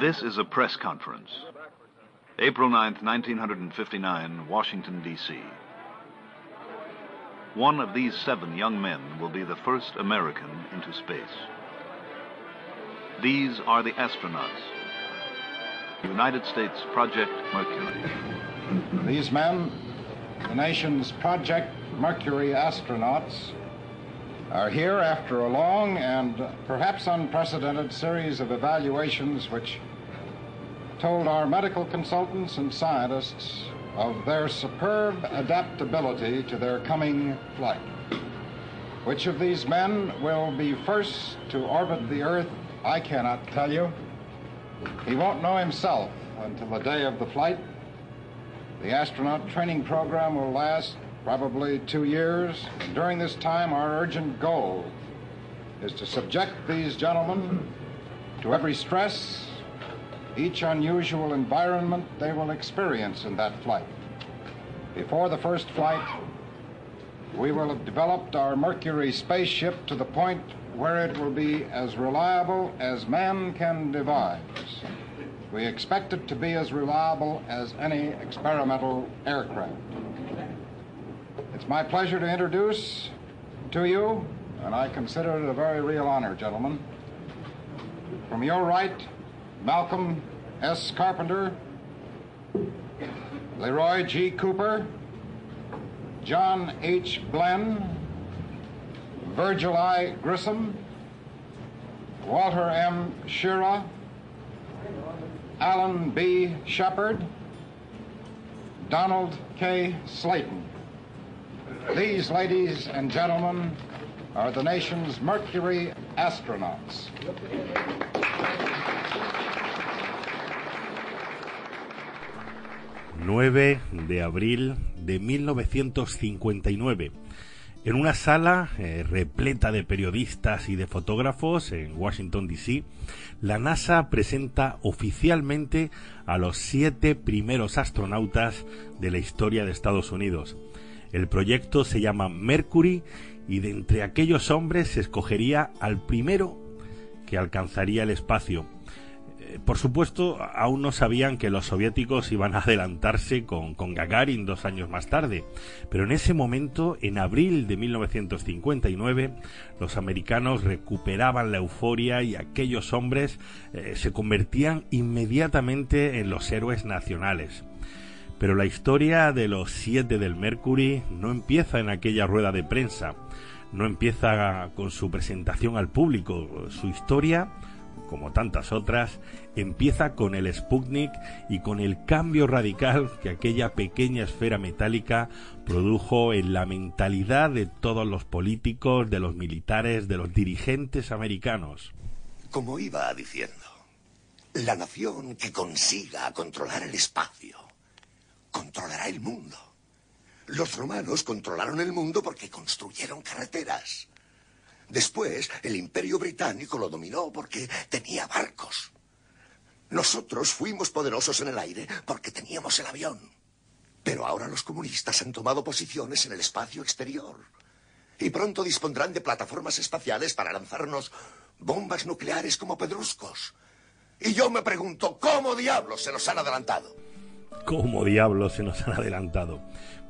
This is a press conference. April 9th, 1959, Washington, D.C. One of these seven young men will be the first American into space. These are the astronauts. United States Project Mercury. These men, the nation's Project Mercury astronauts, are here after a long and perhaps unprecedented series of evaluations which told our medical consultants and scientists of their superb adaptability to their coming flight. Which of these men will be first to orbit the Earth, I cannot tell you. He won't know himself until the day of the flight. The astronaut training program will last probably two years. During this time, our urgent goal is to subject these gentlemen to every stress, each unusual environment they will experience in that flight. Before the first flight, we will have developed our Mercury spaceship to the point where it will be as reliable as man can devise. We expect it to be as reliable as any experimental aircraft. It's my pleasure to introduce to you, and I consider it a very real honor, gentlemen. From your right, Malcolm S. Carpenter, Leroy G. Cooper, John H. Glenn, Virgil I. Grissom, Walter M. Shira, Alan B. Shepard, Donald K. Slayton. These, ladies and gentlemen, are the nation's Mercury astronauts. 9 de abril de 1959. En una sala eh, repleta de periodistas y de fotógrafos en Washington, D.C., la NASA presenta oficialmente a los siete primeros astronautas de la historia de Estados Unidos. El proyecto se llama Mercury y de entre aquellos hombres se escogería al primero que alcanzaría el espacio por supuesto, aún no sabían que los soviéticos iban a adelantarse con, con, Gagarin dos años más tarde, pero en ese momento, en abril de 1959, los americanos recuperaban la euforia y aquellos hombres eh, se convertían inmediatamente en los héroes nacionales. Pero la historia de los siete del Mercury no empieza en aquella rueda de prensa, no empieza con su presentación al público, su historia como tantas otras, empieza con el Sputnik y con el cambio radical que aquella pequeña esfera metálica produjo en la mentalidad de todos los políticos, de los militares, de los dirigentes americanos. Como iba diciendo, la nación que consiga controlar el espacio controlará el mundo. Los romanos controlaron el mundo porque construyeron carreteras. Después, el imperio británico lo dominó porque tenía barcos. Nosotros fuimos poderosos en el aire porque teníamos el avión. Pero ahora los comunistas han tomado posiciones en el espacio exterior. Y pronto dispondrán de plataformas espaciales para lanzarnos bombas nucleares como pedruscos. Y yo me pregunto, ¿cómo diablos se nos han adelantado? ¿Cómo diablos se nos han adelantado?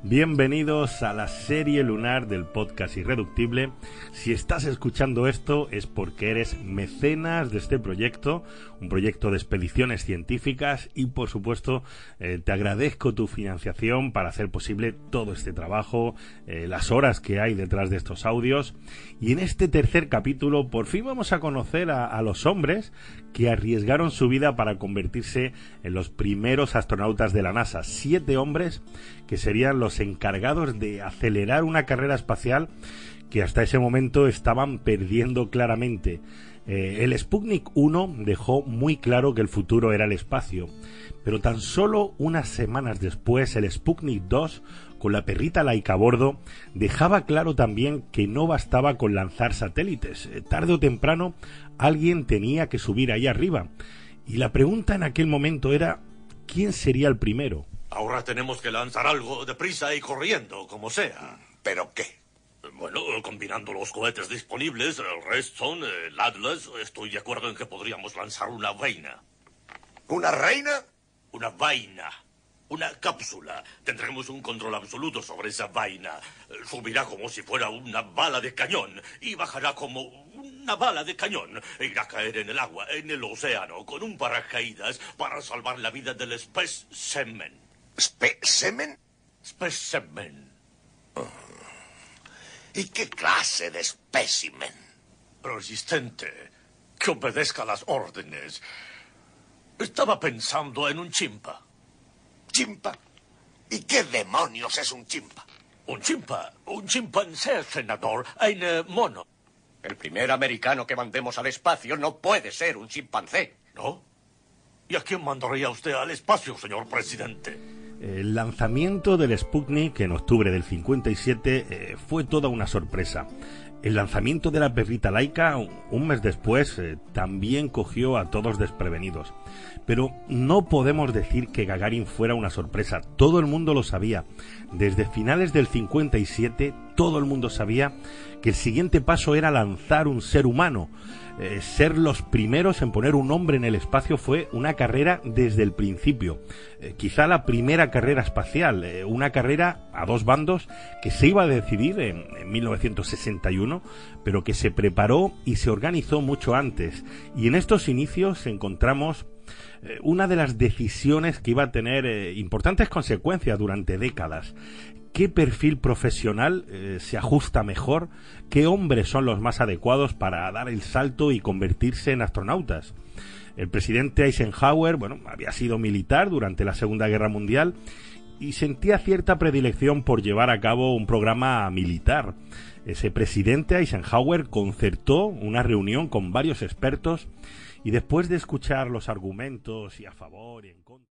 Bienvenidos a la serie lunar del podcast Irreductible. Si estás escuchando esto es porque eres mecenas de este proyecto, un proyecto de expediciones científicas y por supuesto eh, te agradezco tu financiación para hacer posible todo este trabajo, eh, las horas que hay detrás de estos audios. Y en este tercer capítulo por fin vamos a conocer a, a los hombres que arriesgaron su vida para convertirse en los primeros astronautas de la NASA. Siete hombres que serían los encargados de acelerar una carrera espacial que hasta ese momento estaban perdiendo claramente. Eh, el Sputnik 1 dejó muy claro que el futuro era el espacio, pero tan solo unas semanas después el Sputnik 2 con la perrita laica a bordo dejaba claro también que no bastaba con lanzar satélites. Eh, tarde o temprano alguien tenía que subir ahí arriba. Y la pregunta en aquel momento era ¿quién sería el primero? Ahora tenemos que lanzar algo deprisa y corriendo, como sea. ¿Pero qué? Bueno, combinando los cohetes disponibles, el Redstone, el Atlas, estoy de acuerdo en que podríamos lanzar una vaina. ¿Una reina? Una vaina. Una cápsula. Tendremos un control absoluto sobre esa vaina. Subirá como si fuera una bala de cañón y bajará como una bala de cañón. E irá a caer en el agua, en el océano, con un paracaídas para salvar la vida del specimen. ¿Specimen? Specimen. ¿Y qué clase de espécimen? Resistente. Que obedezca las órdenes. Estaba pensando en un chimpa. ¿Chimpa? ¿Y qué demonios es un chimpa? Un chimpa. Un chimpancé, senador. En eh, mono. El primer americano que mandemos al espacio no puede ser un chimpancé. ¿No? ¿Y a quién mandaría usted al espacio, señor presidente? El lanzamiento del Sputnik en octubre del 57 eh, fue toda una sorpresa. El lanzamiento de la perrita laica, un mes después, eh, también cogió a todos desprevenidos. Pero no podemos decir que Gagarin fuera una sorpresa. Todo el mundo lo sabía. Desde finales del 57, todo el mundo sabía que el siguiente paso era lanzar un ser humano. Eh, ser los primeros en poner un hombre en el espacio fue una carrera desde el principio. Eh, quizá la primera carrera espacial, eh, una carrera a dos bandos que se iba a decidir en, en 1961, pero que se preparó y se organizó mucho antes. Y en estos inicios encontramos una de las decisiones que iba a tener importantes consecuencias durante décadas. ¿Qué perfil profesional eh, se ajusta mejor? ¿Qué hombres son los más adecuados para dar el salto y convertirse en astronautas? El presidente Eisenhower, bueno, había sido militar durante la Segunda Guerra Mundial y sentía cierta predilección por llevar a cabo un programa militar. Ese presidente Eisenhower concertó una reunión con varios expertos y después de escuchar los argumentos y a favor y en contra.